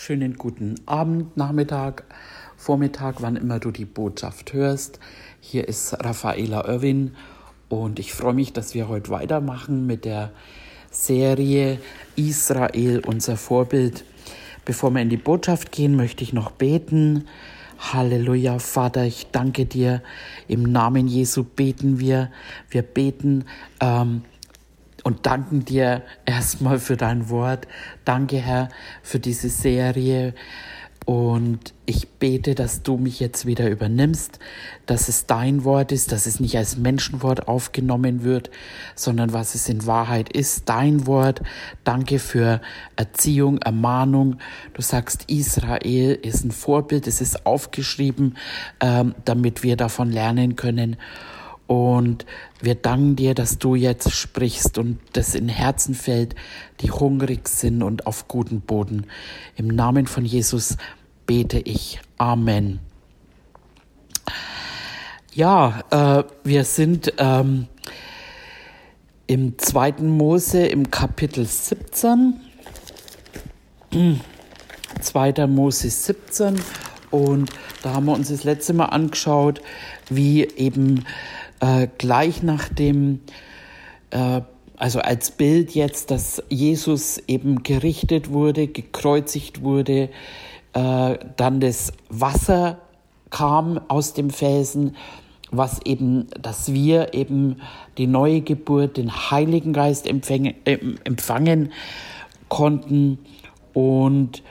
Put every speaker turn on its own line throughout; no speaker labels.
Schönen guten Abend, Nachmittag, Vormittag, wann immer du die Botschaft hörst. Hier ist Raffaela Irwin und ich freue mich, dass wir heute weitermachen mit der Serie Israel, unser Vorbild. Bevor wir in die Botschaft gehen, möchte ich noch beten. Halleluja, Vater, ich danke dir. Im Namen Jesu beten wir. Wir beten. Ähm, und danken dir erstmal für dein Wort. Danke, Herr, für diese Serie. Und ich bete, dass du mich jetzt wieder übernimmst, dass es dein Wort ist, dass es nicht als Menschenwort aufgenommen wird, sondern was es in Wahrheit ist, dein Wort. Danke für Erziehung, Ermahnung. Du sagst, Israel ist ein Vorbild, es ist aufgeschrieben, ähm, damit wir davon lernen können. Und wir danken dir, dass du jetzt sprichst und das in Herzen fällt, die hungrig sind und auf guten Boden. Im Namen von Jesus bete ich. Amen. Ja, äh, wir sind ähm, im zweiten Mose im Kapitel 17. 2. Mose 17 und da haben wir uns das letzte Mal angeschaut, wie eben äh, gleich nach dem, äh, also als Bild jetzt, dass Jesus eben gerichtet wurde, gekreuzigt wurde, äh, dann das Wasser kam aus dem Felsen, was eben, dass wir eben die neue Geburt, den Heiligen Geist empfangen, äh, empfangen konnten und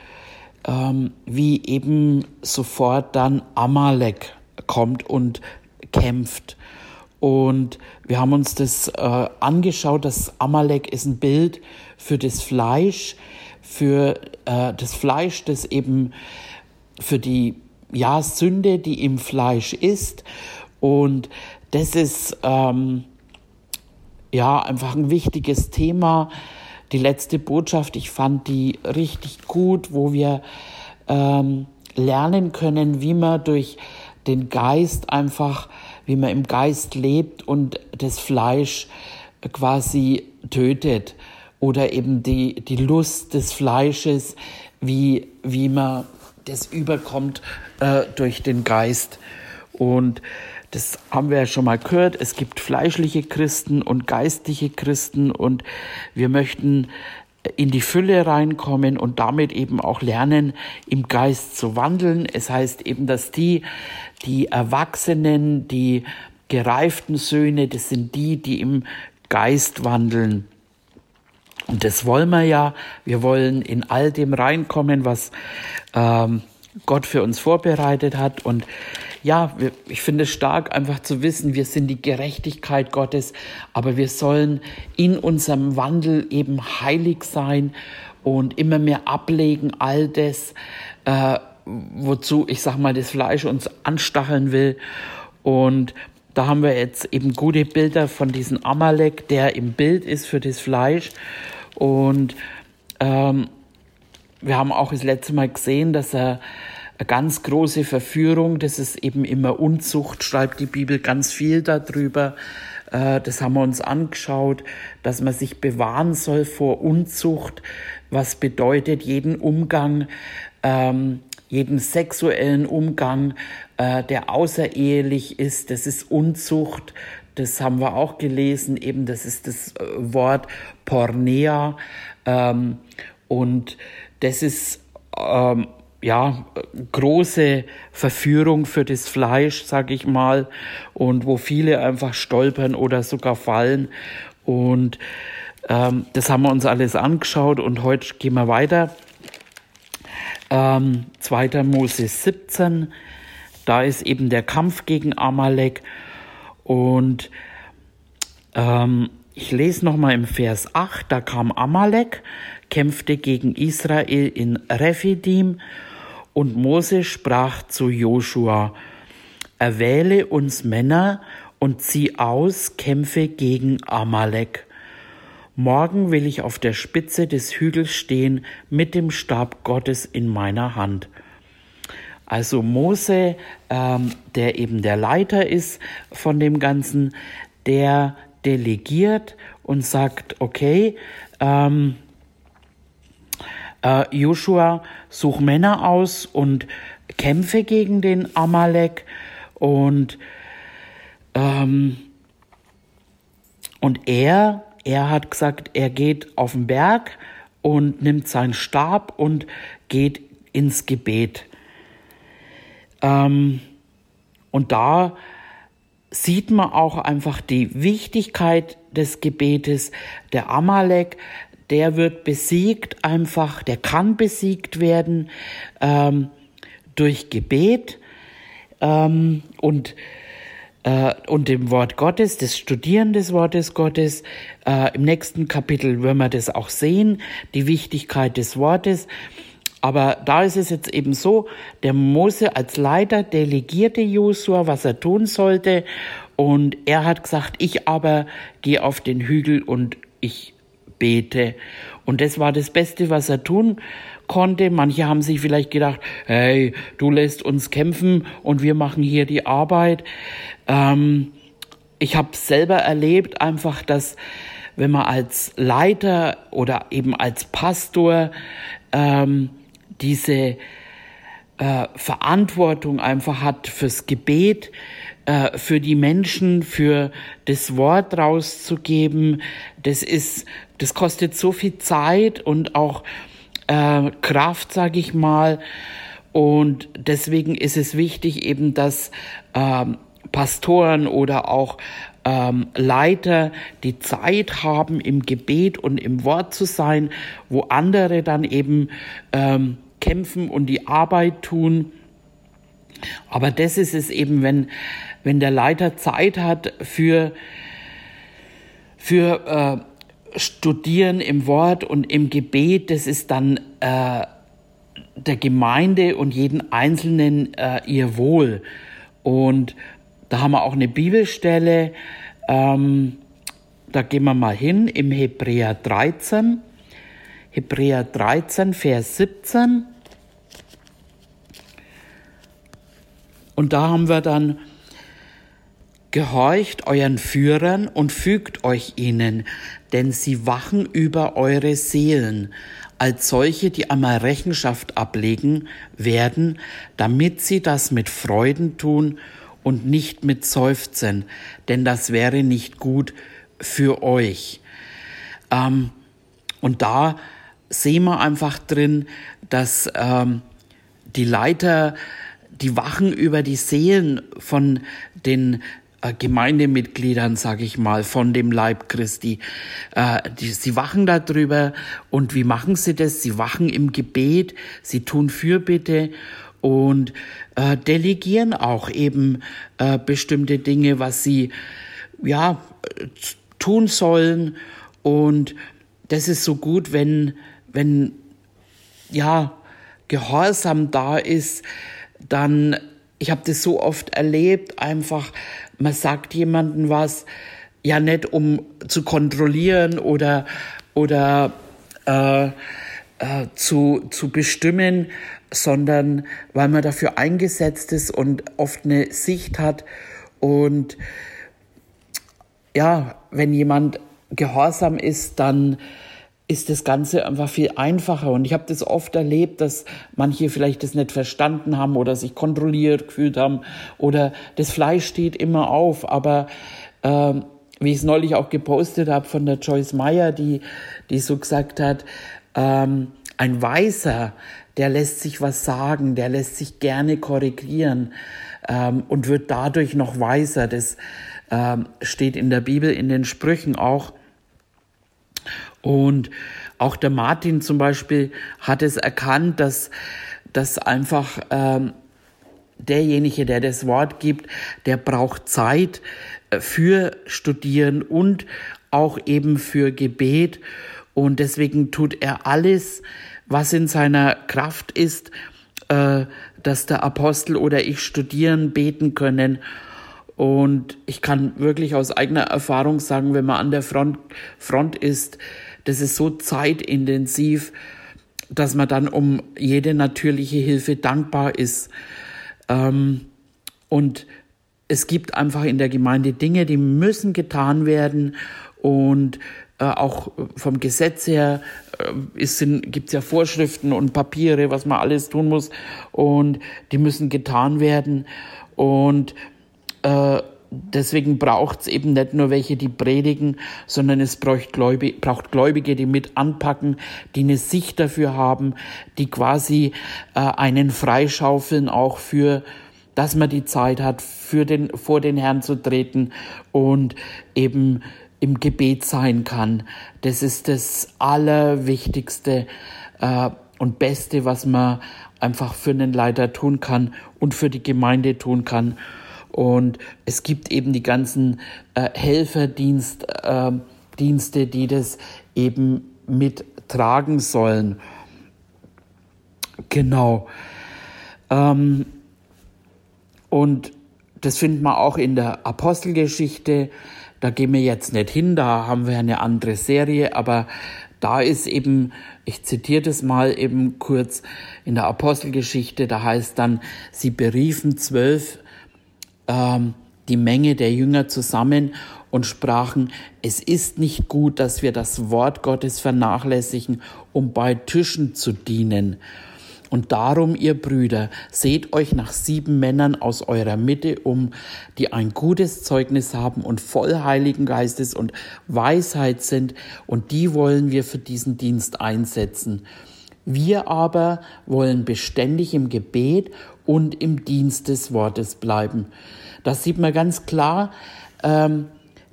ähm, wie eben sofort dann Amalek kommt und kämpft. Und wir haben uns das äh, angeschaut, dass Amalek ist ein Bild für das Fleisch, für äh, das Fleisch, das eben für die ja, Sünde, die im Fleisch ist. Und das ist ähm, ja einfach ein wichtiges Thema. Die letzte Botschaft, ich fand die richtig gut, wo wir ähm, lernen können, wie man durch den Geist einfach wie man im Geist lebt und das Fleisch quasi tötet oder eben die, die Lust des Fleisches, wie, wie man das überkommt äh, durch den Geist. Und das haben wir ja schon mal gehört. Es gibt fleischliche Christen und geistliche Christen und wir möchten in die Fülle reinkommen und damit eben auch lernen, im Geist zu wandeln. Es heißt eben, dass die, die Erwachsenen, die gereiften Söhne, das sind die, die im Geist wandeln. Und das wollen wir ja. Wir wollen in all dem reinkommen, was ähm, Gott für uns vorbereitet hat. Und ja, ich finde es stark, einfach zu wissen, wir sind die Gerechtigkeit Gottes, aber wir sollen in unserem Wandel eben heilig sein und immer mehr ablegen, all das, äh, wozu, ich sag mal, das Fleisch uns anstacheln will. Und da haben wir jetzt eben gute Bilder von diesem Amalek, der im Bild ist für das Fleisch. Und ähm, wir haben auch das letzte Mal gesehen, dass er eine ganz große Verführung, das ist eben immer Unzucht, schreibt die Bibel ganz viel darüber. Äh, das haben wir uns angeschaut, dass man sich bewahren soll vor Unzucht, was bedeutet jeden Umgang, ähm, jeden sexuellen Umgang, äh, der außerehelich ist, das ist Unzucht. Das haben wir auch gelesen, eben das ist das äh, Wort Pornea. Ähm, und das ist ähm, ja, große Verführung für das Fleisch, sag ich mal, und wo viele einfach stolpern oder sogar fallen. Und ähm, das haben wir uns alles angeschaut und heute gehen wir weiter. Ähm, 2. Mose 17, da ist eben der Kampf gegen Amalek und ähm, ich lese nochmal im Vers 8, da kam Amalek, kämpfte gegen Israel in Rephidim und Mose sprach zu Joshua, erwähle uns Männer und zieh aus, kämpfe gegen Amalek. Morgen will ich auf der Spitze des Hügels stehen mit dem Stab Gottes in meiner Hand. Also Mose, ähm, der eben der Leiter ist von dem Ganzen, der delegiert und sagt, okay, ähm, äh, Joshua, such Männer aus und kämpfe gegen den Amalek und ähm, und er, er hat gesagt, er geht auf den Berg und nimmt seinen Stab und geht ins Gebet. Ähm, und da sieht man auch einfach die Wichtigkeit des Gebetes. Der Amalek, der wird besiegt einfach, der kann besiegt werden ähm, durch Gebet ähm, und äh, und dem Wort Gottes, das Studieren des Wortes Gottes. Äh, Im nächsten Kapitel werden wir das auch sehen, die Wichtigkeit des Wortes. Aber da ist es jetzt eben so, der Mose als Leiter delegierte Josua, was er tun sollte. Und er hat gesagt, ich aber gehe auf den Hügel und ich bete. Und das war das Beste, was er tun konnte. Manche haben sich vielleicht gedacht, hey, du lässt uns kämpfen und wir machen hier die Arbeit. Ähm, ich habe selber erlebt einfach, dass wenn man als Leiter oder eben als Pastor ähm, diese äh, Verantwortung einfach hat fürs Gebet, äh, für die Menschen, für das Wort rauszugeben, das ist, das kostet so viel Zeit und auch äh, Kraft, sage ich mal. Und deswegen ist es wichtig eben, dass ähm, Pastoren oder auch ähm, Leiter die Zeit haben, im Gebet und im Wort zu sein, wo andere dann eben ähm, kämpfen und die Arbeit tun. Aber das ist es eben, wenn, wenn der Leiter Zeit hat für, für äh, Studieren im Wort und im Gebet, das ist dann äh, der Gemeinde und jeden Einzelnen äh, ihr Wohl. Und da haben wir auch eine Bibelstelle, ähm, da gehen wir mal hin, im Hebräer 13, Hebräer 13, Vers 17. Und da haben wir dann Gehorcht euren Führern und fügt euch ihnen, denn sie wachen über eure Seelen, als solche, die einmal Rechenschaft ablegen werden, damit sie das mit Freuden tun und nicht mit Seufzen, denn das wäre nicht gut für euch. Ähm, und da sehen wir einfach drin, dass ähm, die Leiter, die wachen über die Seelen von den Gemeindemitgliedern, sage ich mal, von dem Leib Christi. Äh, die, sie wachen darüber und wie machen sie das? Sie wachen im Gebet, sie tun Fürbitte und äh, delegieren auch eben äh, bestimmte Dinge, was sie ja tun sollen und das ist so gut, wenn wenn ja Gehorsam da ist, dann ich habe das so oft erlebt, einfach man sagt jemandem was, ja nicht um zu kontrollieren oder, oder äh, äh, zu, zu bestimmen, sondern weil man dafür eingesetzt ist und oft eine Sicht hat. Und ja, wenn jemand gehorsam ist, dann ist das Ganze einfach viel einfacher. Und ich habe das oft erlebt, dass manche vielleicht das nicht verstanden haben oder sich kontrolliert gefühlt haben oder das Fleisch steht immer auf. Aber äh, wie ich es neulich auch gepostet habe von der Joyce Meyer, die, die so gesagt hat, ähm, ein Weißer, der lässt sich was sagen, der lässt sich gerne korrigieren ähm, und wird dadurch noch weiser. Das ähm, steht in der Bibel, in den Sprüchen auch. Und auch der Martin zum Beispiel hat es erkannt, dass, dass einfach ähm, derjenige, der das Wort gibt, der braucht Zeit äh, für Studieren und auch eben für Gebet. Und deswegen tut er alles, was in seiner Kraft ist, äh, dass der Apostel oder ich studieren, beten können. Und ich kann wirklich aus eigener Erfahrung sagen, wenn man an der Front, Front ist, das ist so zeitintensiv, dass man dann um jede natürliche Hilfe dankbar ist. Ähm, und es gibt einfach in der Gemeinde Dinge, die müssen getan werden. Und äh, auch vom Gesetz her äh, gibt es ja Vorschriften und Papiere, was man alles tun muss und die müssen getan werden und äh, deswegen braucht es eben nicht nur welche, die predigen, sondern es braucht, Gläubige, braucht Gläubige, die mit anpacken, die eine Sicht dafür haben, die quasi äh, einen freischaufeln auch für dass man die Zeit hat, für den, vor den Herrn zu treten und eben im Gebet sein kann. Das ist das Allerwichtigste äh, und Beste, was man einfach für einen Leiter tun kann und für die Gemeinde tun kann. Und es gibt eben die ganzen äh, Helferdienste, äh, die das eben mittragen sollen. Genau. Ähm, und das findet man auch in der Apostelgeschichte. Da gehen wir jetzt nicht hin, da haben wir eine andere Serie, aber da ist eben, ich zitiere das mal eben kurz in der Apostelgeschichte, da heißt dann, sie beriefen zwölf ähm, die Menge der Jünger zusammen und sprachen, es ist nicht gut, dass wir das Wort Gottes vernachlässigen, um bei Tischen zu dienen. Und darum, ihr Brüder, seht euch nach sieben Männern aus eurer Mitte um, die ein gutes Zeugnis haben und voll Heiligen Geistes und Weisheit sind, und die wollen wir für diesen Dienst einsetzen. Wir aber wollen beständig im Gebet und im Dienst des Wortes bleiben. Das sieht man ganz klar, ähm,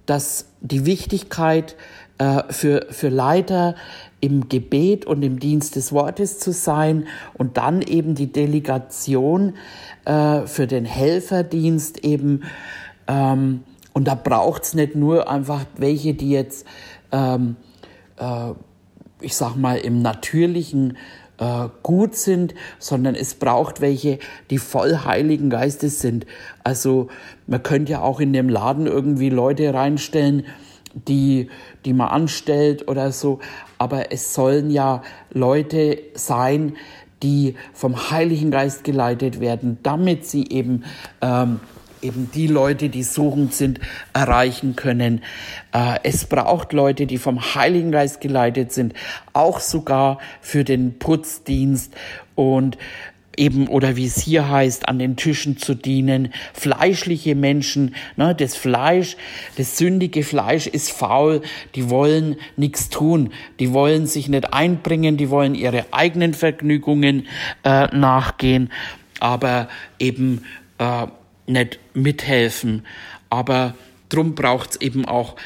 dass die Wichtigkeit äh, für, für Leiter im Gebet und im Dienst des Wortes zu sein und dann eben die Delegation äh, für den Helferdienst eben. Ähm, und da braucht es nicht nur einfach welche, die jetzt, ähm, äh, ich sag mal, im natürlichen äh, gut sind, sondern es braucht welche, die voll Heiligen Geistes sind. Also man könnte ja auch in dem Laden irgendwie Leute reinstellen, die, die man anstellt oder so. Aber es sollen ja Leute sein, die vom Heiligen Geist geleitet werden, damit sie eben ähm, eben die Leute, die suchend sind, erreichen können. Äh, es braucht Leute, die vom Heiligen Geist geleitet sind, auch sogar für den Putzdienst und eben oder wie es hier heißt, an den Tischen zu dienen, fleischliche Menschen, ne, das Fleisch, das sündige Fleisch ist faul, die wollen nichts tun, die wollen sich nicht einbringen, die wollen ihre eigenen Vergnügungen äh, nachgehen, aber eben äh, nicht mithelfen. Aber drum braucht's eben auch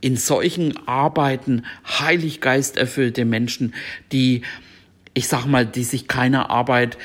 in solchen Arbeiten heiliggeist erfüllte Menschen, die, ich sag mal, die sich keiner Arbeit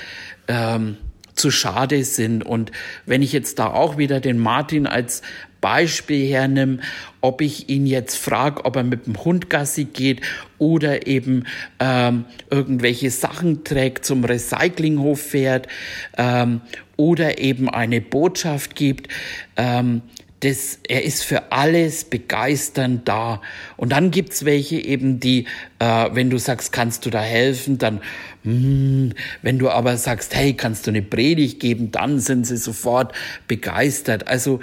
ähm, zu schade sind. Und wenn ich jetzt da auch wieder den Martin als Beispiel hernehme, ob ich ihn jetzt frage, ob er mit dem Hund Gassi geht oder eben ähm, irgendwelche Sachen trägt, zum Recyclinghof fährt ähm, oder eben eine Botschaft gibt, ähm, das, er ist für alles begeisternd da. Und dann gibt's welche eben, die, äh, wenn du sagst, kannst du da helfen, dann, mm, wenn du aber sagst, hey, kannst du eine Predigt geben, dann sind sie sofort begeistert. Also,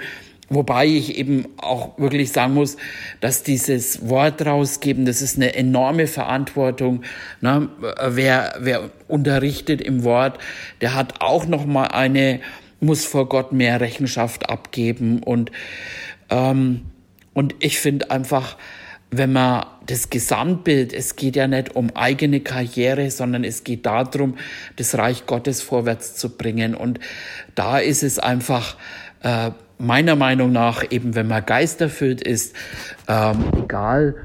Wobei ich eben auch wirklich sagen muss, dass dieses Wort rausgeben, das ist eine enorme Verantwortung. Ne? Wer, wer unterrichtet im Wort, der hat auch noch mal eine muss vor Gott mehr Rechenschaft abgeben und ähm, und ich finde einfach, wenn man das Gesamtbild, es geht ja nicht um eigene Karriere, sondern es geht darum, das Reich Gottes vorwärts zu bringen. Und da ist es einfach äh, meiner Meinung nach, eben wenn man geisterfüllt ist, ähm, egal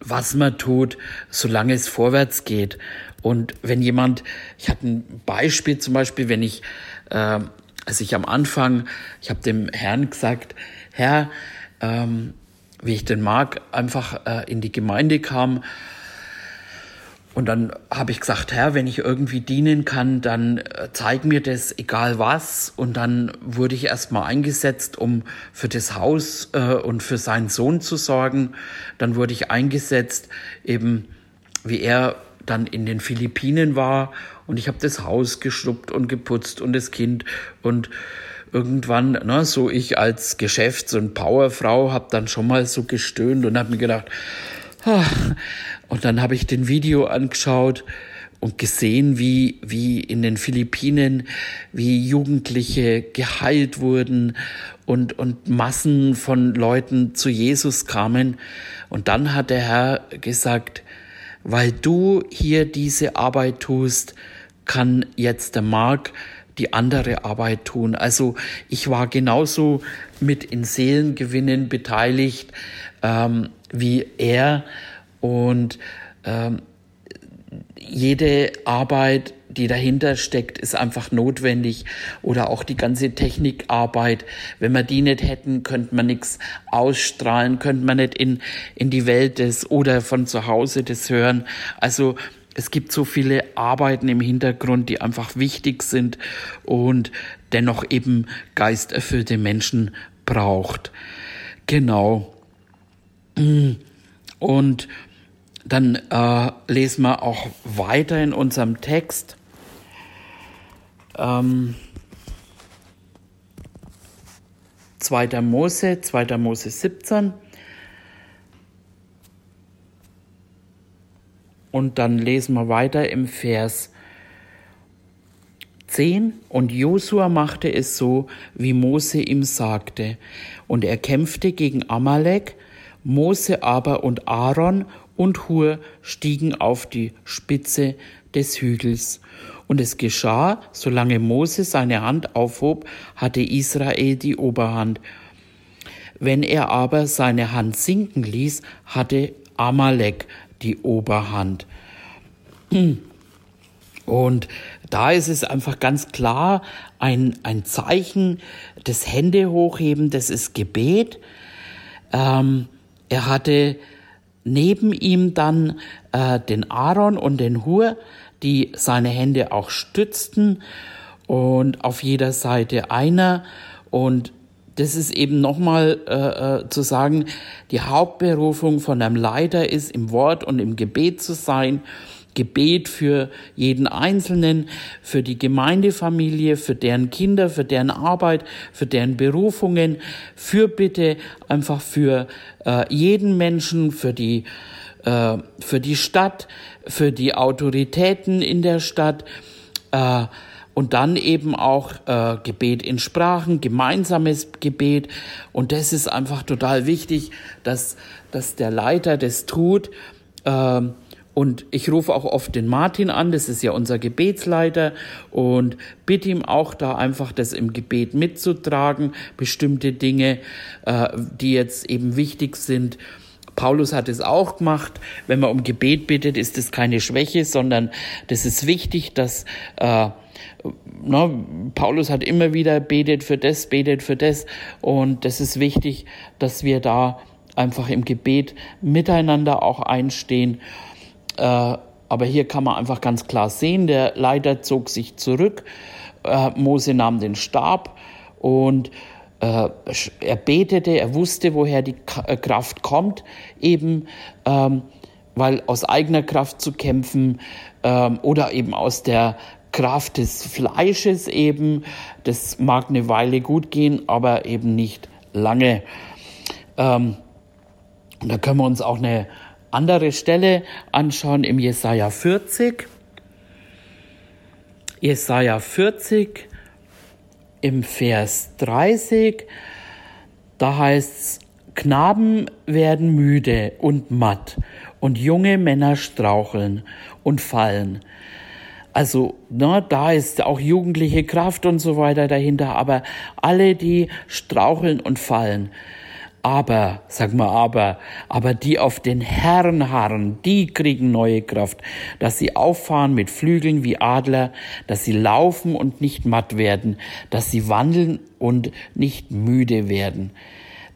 was man tut, solange es vorwärts geht. Und wenn jemand, ich hatte ein Beispiel zum Beispiel, wenn ich äh, als ich am Anfang, ich habe dem Herrn gesagt, Herr, ähm, wie ich den mag, einfach äh, in die Gemeinde kam. Und dann habe ich gesagt, Herr, wenn ich irgendwie dienen kann, dann äh, zeig mir das, egal was. Und dann wurde ich erstmal eingesetzt, um für das Haus äh, und für seinen Sohn zu sorgen. Dann wurde ich eingesetzt, eben wie er dann in den Philippinen war und ich habe das Haus geschrubbt und geputzt und das Kind und irgendwann, ne, so ich als Geschäfts- und Powerfrau habe dann schon mal so gestöhnt und habe mir gedacht, ah. Und dann habe ich den Video angeschaut und gesehen, wie, wie in den Philippinen, wie Jugendliche geheilt wurden und, und Massen von Leuten zu Jesus kamen. Und dann hat der Herr gesagt, weil du hier diese Arbeit tust, kann jetzt der Mark die andere Arbeit tun. Also ich war genauso mit in Seelengewinnen beteiligt ähm, wie er und ähm, jede Arbeit, die dahinter steckt, ist einfach notwendig. Oder auch die ganze Technikarbeit. Wenn wir die nicht hätten, könnte man nichts ausstrahlen, könnte man nicht in, in die Welt des oder von zu Hause das hören. Also es gibt so viele Arbeiten im Hintergrund, die einfach wichtig sind und dennoch eben geisterfüllte Menschen braucht. Genau. Und dann äh, lesen wir auch weiter in unserem Text. Ähm, 2. Mose, 2. Mose 17. Und dann lesen wir weiter im Vers 10. Und Josua machte es so, wie Mose ihm sagte. Und er kämpfte gegen Amalek. Mose aber und Aaron und Hur stiegen auf die Spitze des Hügels. Und es geschah, solange Mose seine Hand aufhob, hatte Israel die Oberhand. Wenn er aber seine Hand sinken ließ, hatte Amalek die Oberhand. Und da ist es einfach ganz klar ein, ein Zeichen des Hände hochheben, das ist Gebet. Ähm, er hatte neben ihm dann äh, den Aaron und den Hur, die seine Hände auch stützten und auf jeder Seite einer. Und das ist eben nochmal äh, äh, zu sagen, die Hauptberufung von einem Leiter ist, im Wort und im Gebet zu sein Gebet für jeden Einzelnen, für die Gemeindefamilie, für deren Kinder, für deren Arbeit, für deren Berufungen, für bitte einfach für äh, jeden Menschen, für die, äh, für die Stadt, für die Autoritäten in der Stadt. Äh, und dann eben auch äh, Gebet in Sprachen, gemeinsames Gebet. Und das ist einfach total wichtig, dass, dass der Leiter das tut. Äh, und ich rufe auch oft den Martin an, das ist ja unser Gebetsleiter, und bitte ihm auch da einfach das im Gebet mitzutragen, bestimmte Dinge, äh, die jetzt eben wichtig sind. Paulus hat es auch gemacht. Wenn man um Gebet bittet, ist das keine Schwäche, sondern das ist wichtig, dass äh, na, Paulus hat immer wieder betet für das, betet für das. Und das ist wichtig, dass wir da einfach im Gebet miteinander auch einstehen. Äh, aber hier kann man einfach ganz klar sehen, der Leiter zog sich zurück, äh, Mose nahm den Stab und äh, er betete, er wusste, woher die Kraft kommt, eben ähm, weil aus eigener Kraft zu kämpfen ähm, oder eben aus der Kraft des Fleisches eben, das mag eine Weile gut gehen, aber eben nicht lange. Ähm, da können wir uns auch eine andere Stelle anschauen im Jesaja 40. Jesaja 40 im Vers 30, da heißt es, Knaben werden müde und matt und junge Männer straucheln und fallen. Also, ne, da ist auch jugendliche Kraft und so weiter dahinter, aber alle, die straucheln und fallen, aber, sag mal aber, aber die auf den Herrn harren, die kriegen neue Kraft, dass sie auffahren mit Flügeln wie Adler, dass sie laufen und nicht matt werden, dass sie wandeln und nicht müde werden.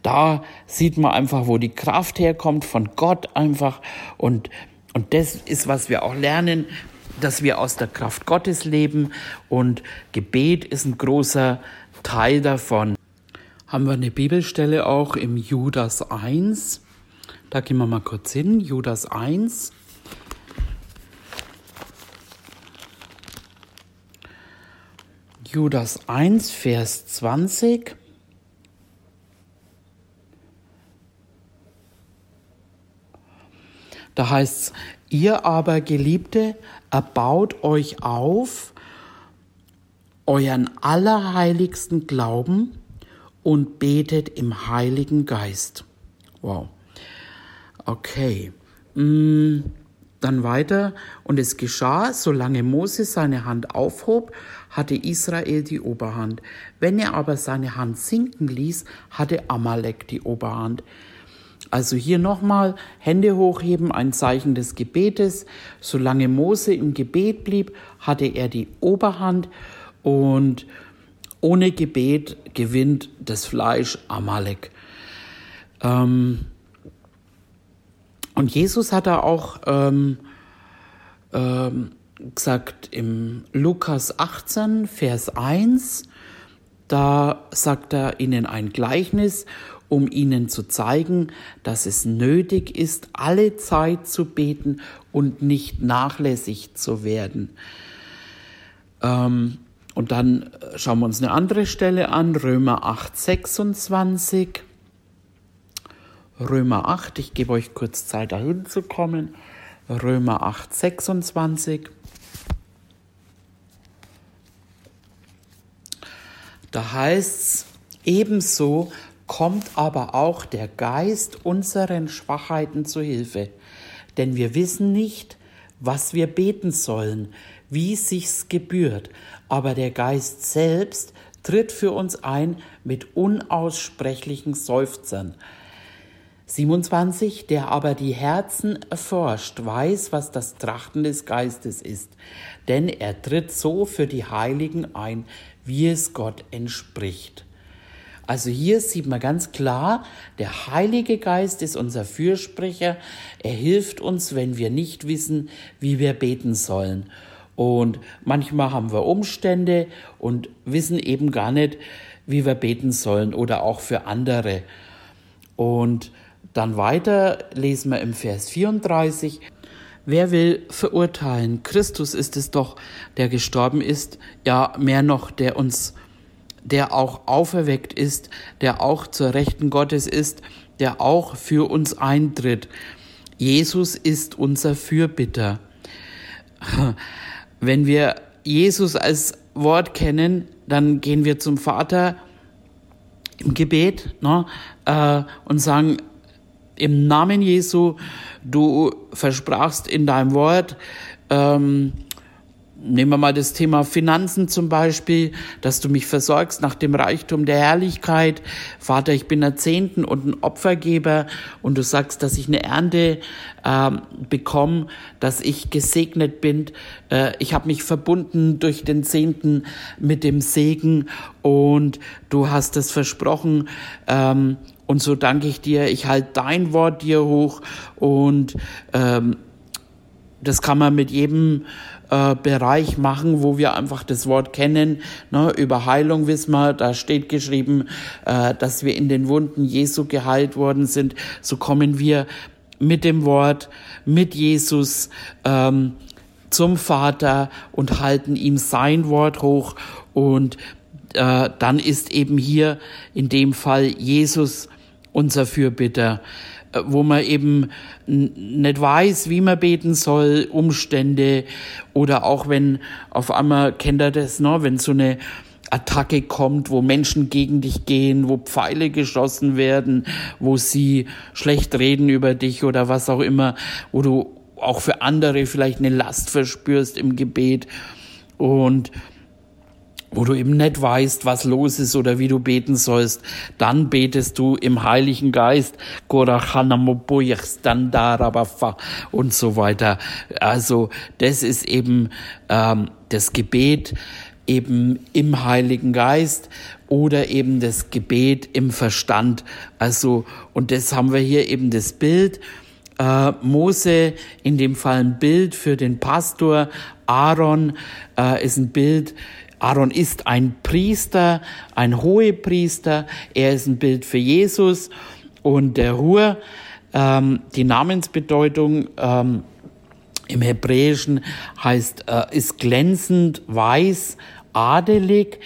Da sieht man einfach, wo die Kraft herkommt, von Gott einfach. Und, und das ist, was wir auch lernen, dass wir aus der Kraft Gottes leben. Und Gebet ist ein großer Teil davon haben wir eine Bibelstelle auch im Judas 1. Da gehen wir mal kurz hin. Judas 1. Judas 1, Vers 20. Da heißt es, ihr aber Geliebte, erbaut euch auf euren allerheiligsten Glauben und betet im Heiligen Geist. Wow. Okay. Mm, dann weiter. Und es geschah, solange Moses seine Hand aufhob, hatte Israel die Oberhand. Wenn er aber seine Hand sinken ließ, hatte Amalek die Oberhand. Also hier nochmal Hände hochheben, ein Zeichen des Gebetes. Solange Mose im Gebet blieb, hatte er die Oberhand und ohne Gebet gewinnt das Fleisch Amalek. Ähm, und Jesus hat da auch ähm, ähm, gesagt im Lukas 18, Vers 1, da sagt er ihnen ein Gleichnis, um ihnen zu zeigen, dass es nötig ist, alle Zeit zu beten und nicht nachlässig zu werden. Ähm, und dann schauen wir uns eine andere Stelle an, Römer 8, 26. Römer 8, ich gebe euch kurz Zeit, dahin zu kommen. Römer 8, 26. Da heißt es, ebenso kommt aber auch der Geist unseren Schwachheiten zu Hilfe. Denn wir wissen nicht, was wir beten sollen, wie sich's gebührt, aber der Geist selbst tritt für uns ein mit unaussprechlichen Seufzern. 27, der aber die Herzen erforscht, weiß, was das Trachten des Geistes ist, denn er tritt so für die Heiligen ein, wie es Gott entspricht. Also hier sieht man ganz klar, der Heilige Geist ist unser Fürsprecher, er hilft uns, wenn wir nicht wissen, wie wir beten sollen. Und manchmal haben wir Umstände und wissen eben gar nicht, wie wir beten sollen oder auch für andere. Und dann weiter lesen wir im Vers 34. Wer will verurteilen? Christus ist es doch, der gestorben ist, ja mehr noch, der uns, der auch auferweckt ist, der auch zur Rechten Gottes ist, der auch für uns eintritt. Jesus ist unser Fürbitter. Wenn wir Jesus als Wort kennen, dann gehen wir zum Vater im Gebet ne, äh, und sagen, im Namen Jesu, du versprachst in deinem Wort, ähm, Nehmen wir mal das Thema Finanzen zum Beispiel, dass du mich versorgst nach dem Reichtum der Herrlichkeit. Vater, ich bin ein Zehnten und ein Opfergeber und du sagst, dass ich eine Ernte äh, bekomme, dass ich gesegnet bin. Äh, ich habe mich verbunden durch den Zehnten mit dem Segen und du hast es versprochen. Ähm, und so danke ich dir. Ich halte dein Wort dir hoch und ähm, das kann man mit jedem äh, Bereich machen, wo wir einfach das Wort kennen. Ne, über Heilung wissen wir, da steht geschrieben, äh, dass wir in den Wunden Jesu geheilt worden sind. So kommen wir mit dem Wort, mit Jesus ähm, zum Vater und halten ihm sein Wort hoch. Und äh, dann ist eben hier in dem Fall Jesus unser Fürbitter. Wo man eben nicht weiß, wie man beten soll, Umstände oder auch wenn auf einmal, kennt er das, ne, wenn so eine Attacke kommt, wo Menschen gegen dich gehen, wo Pfeile geschossen werden, wo sie schlecht reden über dich oder was auch immer, wo du auch für andere vielleicht eine Last verspürst im Gebet. Und wo du eben nicht weißt, was los ist oder wie du beten sollst, dann betest du im Heiligen Geist und so weiter. Also das ist eben ähm, das Gebet eben im Heiligen Geist oder eben das Gebet im Verstand. Also und das haben wir hier eben das Bild. Äh, Mose in dem Fall ein Bild für den Pastor, Aaron äh, ist ein Bild Aaron ist ein Priester, ein Hohepriester. Er ist ein Bild für Jesus. Und der Hur, ähm, die Namensbedeutung ähm, im Hebräischen heißt, äh, ist glänzend, weiß, adelig.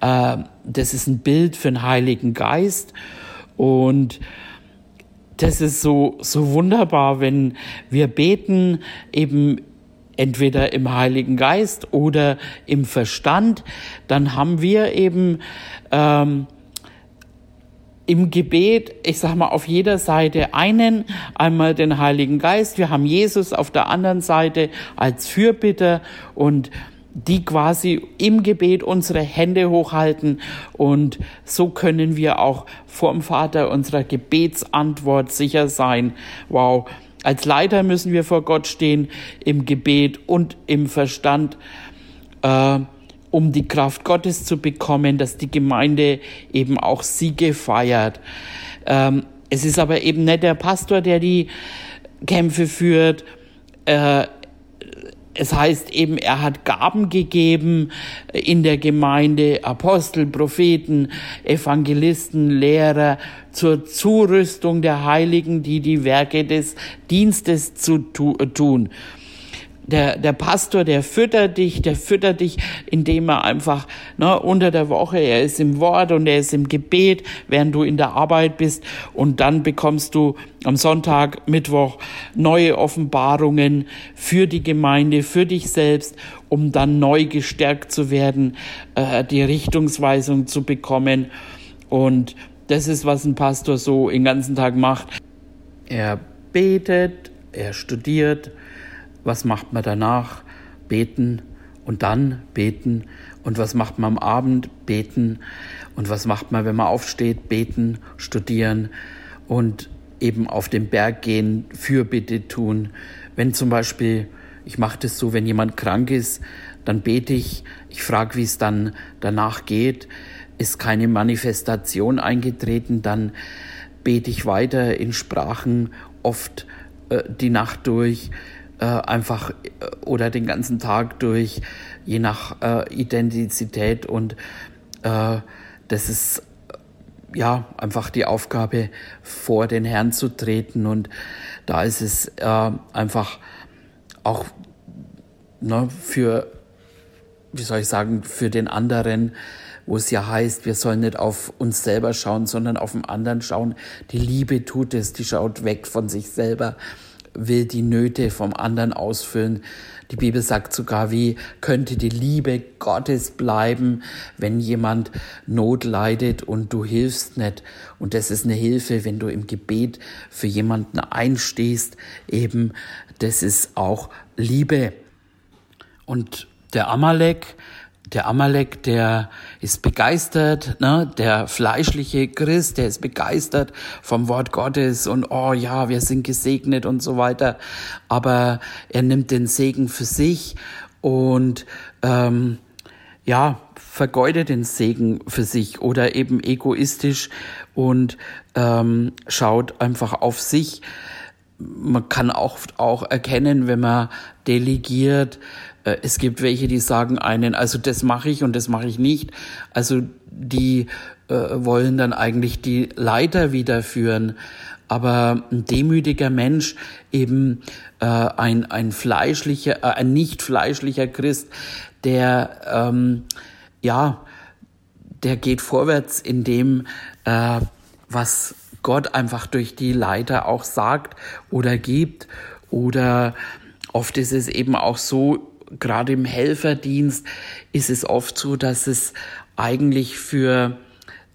Äh, das ist ein Bild für den Heiligen Geist. Und das ist so, so wunderbar, wenn wir beten, eben entweder im Heiligen Geist oder im Verstand, dann haben wir eben ähm, im Gebet, ich sag mal, auf jeder Seite einen, einmal den Heiligen Geist, wir haben Jesus auf der anderen Seite als Fürbitter und die quasi im Gebet unsere Hände hochhalten und so können wir auch vor dem Vater unserer Gebetsantwort sicher sein. Wow. Als Leiter müssen wir vor Gott stehen im Gebet und im Verstand. Äh, um die Kraft Gottes zu bekommen, dass die Gemeinde eben auch Siege feiert. Ähm, es ist aber eben nicht der Pastor, der die Kämpfe führt. Äh, es heißt eben, er hat Gaben gegeben in der Gemeinde, Apostel, Propheten, Evangelisten, Lehrer zur Zurüstung der Heiligen, die die Werke des Dienstes zu tun der, der Pastor, der füttert dich, der füttert dich, indem er einfach ne, unter der Woche, er ist im Wort und er ist im Gebet, während du in der Arbeit bist. Und dann bekommst du am Sonntag, Mittwoch neue Offenbarungen für die Gemeinde, für dich selbst, um dann neu gestärkt zu werden, äh, die Richtungsweisung zu bekommen. Und das ist, was ein Pastor so den ganzen Tag macht. Er betet, er studiert, was macht man danach? Beten und dann beten. Und was macht man am Abend? Beten. Und was macht man, wenn man aufsteht? Beten, studieren und eben auf den Berg gehen, Fürbitte tun. Wenn zum Beispiel, ich mache das so, wenn jemand krank ist, dann bete ich, ich frage, wie es dann danach geht. Ist keine Manifestation eingetreten, dann bete ich weiter in Sprachen, oft äh, die Nacht durch äh, einfach äh, oder den ganzen Tag durch, je nach äh, Identität. Und äh, das ist äh, ja einfach die Aufgabe, vor den Herrn zu treten. Und da ist es äh, einfach auch ne, für, wie soll ich sagen, für den anderen, wo es ja heißt, wir sollen nicht auf uns selber schauen, sondern auf den anderen schauen. Die Liebe tut es, die schaut weg von sich selber will die Nöte vom anderen ausfüllen. Die Bibel sagt sogar, wie könnte die Liebe Gottes bleiben, wenn jemand Not leidet und du hilfst nicht. Und das ist eine Hilfe, wenn du im Gebet für jemanden einstehst. Eben, das ist auch Liebe. Und der Amalek, der Amalek, der ist begeistert, ne? der fleischliche Christ, der ist begeistert vom Wort Gottes und oh ja, wir sind gesegnet und so weiter. Aber er nimmt den Segen für sich und ähm, ja, vergeudet den Segen für sich oder eben egoistisch und ähm, schaut einfach auf sich. Man kann auch, auch erkennen, wenn man delegiert, es gibt welche, die sagen einen, also das mache ich und das mache ich nicht. Also die äh, wollen dann eigentlich die Leiter wiederführen. Aber ein demütiger Mensch, eben äh, ein, ein fleischlicher, äh, ein nicht fleischlicher Christ, der ähm, ja, der geht vorwärts in dem, äh, was Gott einfach durch die Leiter auch sagt oder gibt. Oder oft ist es eben auch so, gerade im Helferdienst ist es oft so, dass es eigentlich für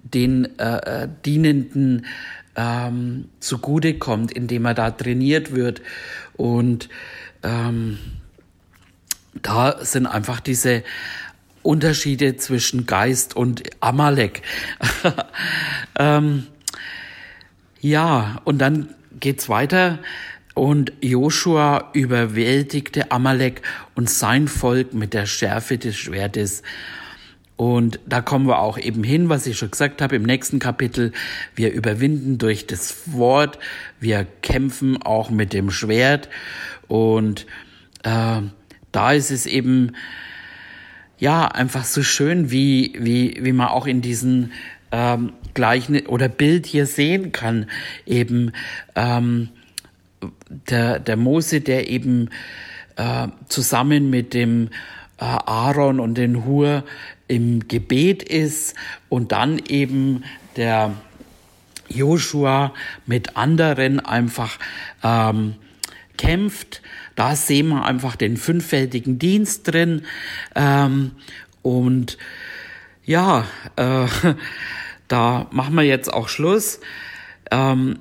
den äh, äh Dienenden ähm, zugutekommt, indem er da trainiert wird. Und ähm, da sind einfach diese Unterschiede zwischen Geist und Amalek. ähm, ja, und dann geht's weiter. Und Joshua überwältigte Amalek und sein Volk mit der Schärfe des Schwertes. Und da kommen wir auch eben hin, was ich schon gesagt habe im nächsten Kapitel. Wir überwinden durch das Wort, wir kämpfen auch mit dem Schwert. Und äh, da ist es eben ja einfach so schön, wie, wie, wie man auch in diesen ähm, gleichen oder Bild hier sehen kann. Eben ähm, der, der Mose, der eben äh, zusammen mit dem äh, Aaron und den Hur im Gebet ist und dann eben der Joshua mit anderen einfach ähm, kämpft. Da sehen wir einfach den fünffältigen Dienst drin. Ähm, und ja, äh, da machen wir jetzt auch Schluss. Ähm,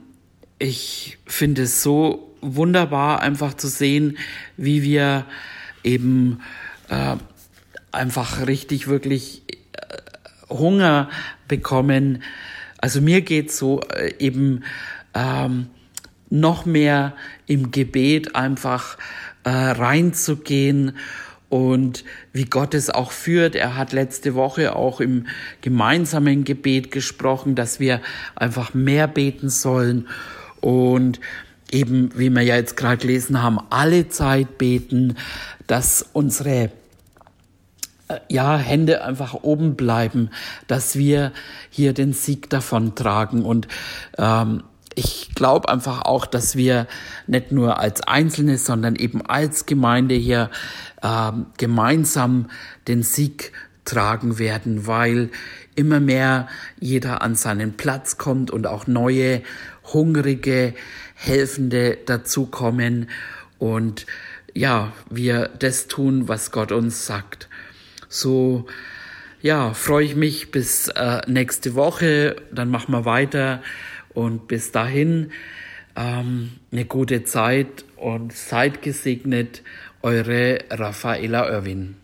ich finde es so wunderbar, einfach zu sehen, wie wir eben äh, einfach richtig, wirklich äh, Hunger bekommen. Also mir geht so äh, eben ähm, noch mehr im Gebet einfach äh, reinzugehen und wie Gott es auch führt. Er hat letzte Woche auch im gemeinsamen Gebet gesprochen, dass wir einfach mehr beten sollen und eben, wie wir ja jetzt gerade gelesen haben, alle Zeit beten, dass unsere äh, ja, Hände einfach oben bleiben, dass wir hier den Sieg davon tragen. Und ähm, ich glaube einfach auch, dass wir nicht nur als Einzelne, sondern eben als Gemeinde hier äh, gemeinsam den Sieg tragen werden, weil immer mehr jeder an seinen Platz kommt und auch neue, hungrige, helfende dazukommen und ja, wir das tun, was Gott uns sagt. So, ja, freue ich mich bis äh, nächste Woche, dann machen wir weiter und bis dahin ähm, eine gute Zeit und seid gesegnet, eure Raffaela Irwin.